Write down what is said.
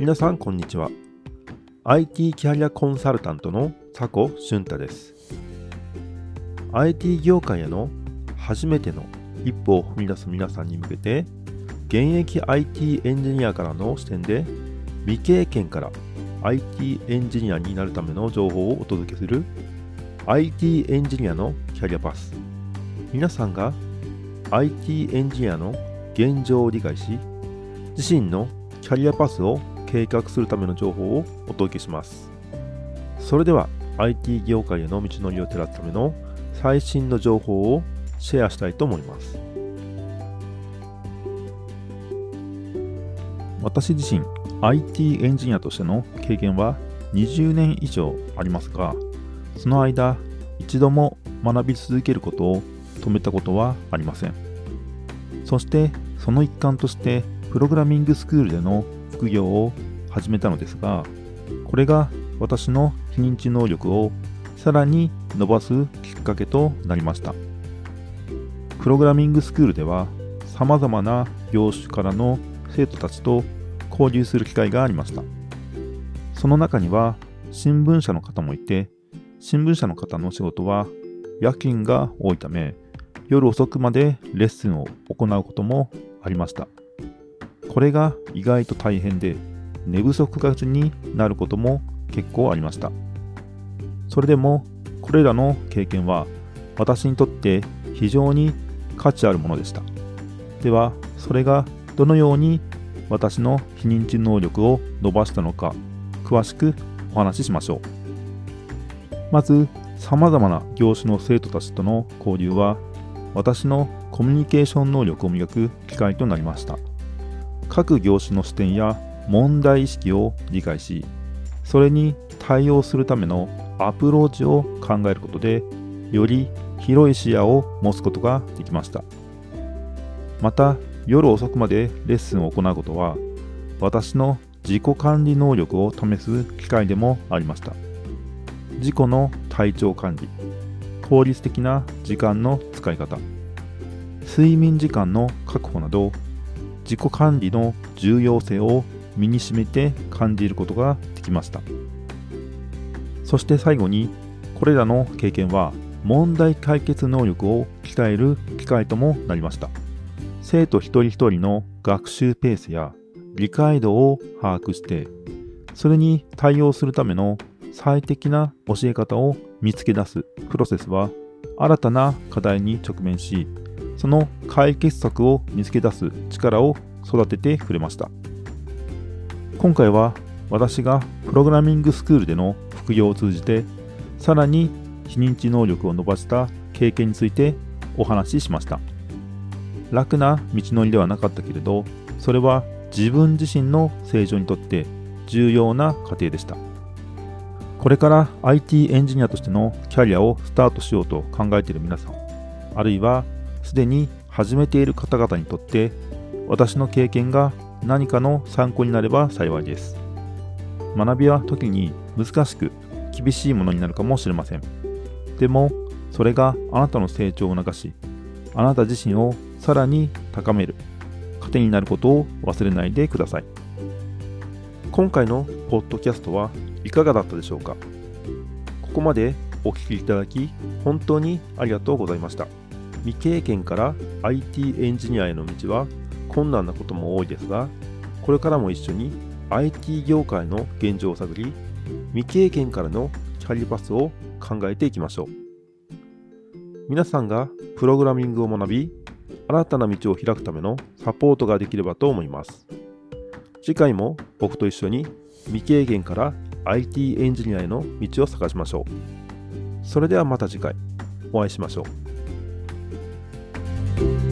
皆さんこんにちは。IT キャリアコンサルタントの佐古俊太です。IT 業界への初めての一歩を踏み出す皆さんに向けて現役 IT エンジニアからの視点で未経験から IT エンジニアになるための情報をお届けする IT エンジニアのキャリアパス。皆さんが IT エンジニアの現状を理解し自身のキャリアパスを計画するための情報をお届けします。それでは IT 業界への道のりを照らすための最新の情報をシェアしたいと思います。私自身 IT エンジニアとしての経験は20年以上ありますがその間一度も学び続けることを止めたことはありません。そしてその一環としてプログラミングスクールでの副業を始めたのですがこれが私の非認知能力をさらに伸ばすきっかけとなりました。プログラミングスクールでは様々な業種からの生徒たちと交流する機会がありました。その中には新聞社の方もいて新聞社の方の仕事は夜勤が多いため夜遅くまでレッスンを行うこともありました。これが意外と大変で寝不足がちになることも結構ありました。それでもこれらの経験は私にとって非常に価値あるものでした。ではそれがどのように私の非認知能力を伸ばしたのか詳しくお話ししましょう。まず様々な業種の生徒たちとの交流は私のコミュニケーション能力を磨く機会となりました。各業種の視点や問題意識を理解しそれに対応するためのアプローチを考えることでより広い視野を持つことができました。また夜遅くまでレッスンを行うことは私の自己管理能力を試す機会でもありました。自己の体調管理効率的な時間の使い方睡眠時間の確保など自己管理の重要性を身にしめて感じることができました。そして最後にこれらの経験は問題解決能力を鍛える機会ともなりました。生徒一人一人の学習ペースや理解度を把握してそれに対応するための最適な教え方を見つけ出すプロセスは新たな課題に直面しその解決策を見つけ出す力を育ててくれました。今回は私がプログラミングスクールでの副業を通じてさらに非認知能力を伸ばした経験についてお話ししました。楽な道のりではなかったけれどそれは自分自身の成長にとって重要な過程でした。これから IT エンジニアとしてのキャリアをスタートしようと考えている皆さんあるいはすでに始めている方々にとって私の経験が何かの参考になれば幸いです。学びは時に難しく厳しいものになるかもしれません。でも、それがあなたの成長を促し、あなた自身をさらに高める糧になることを忘れないでください。今回のポッドキャストはいかがだったでしょうか？ここまでお聴きいただき本当にありがとうございました。未経験から IT エンジニアへの道は困難なことも多いですが、これからも一緒に IT 業界の現状を探り、未経験からのキャリアパスを考えていきましょう。皆さんがプログラミングを学び、新たな道を開くためのサポートができればと思います。次回も僕と一緒に未経験から IT エンジニアへの道を探しましょう。それではまた次回お会いしましょう。Bye.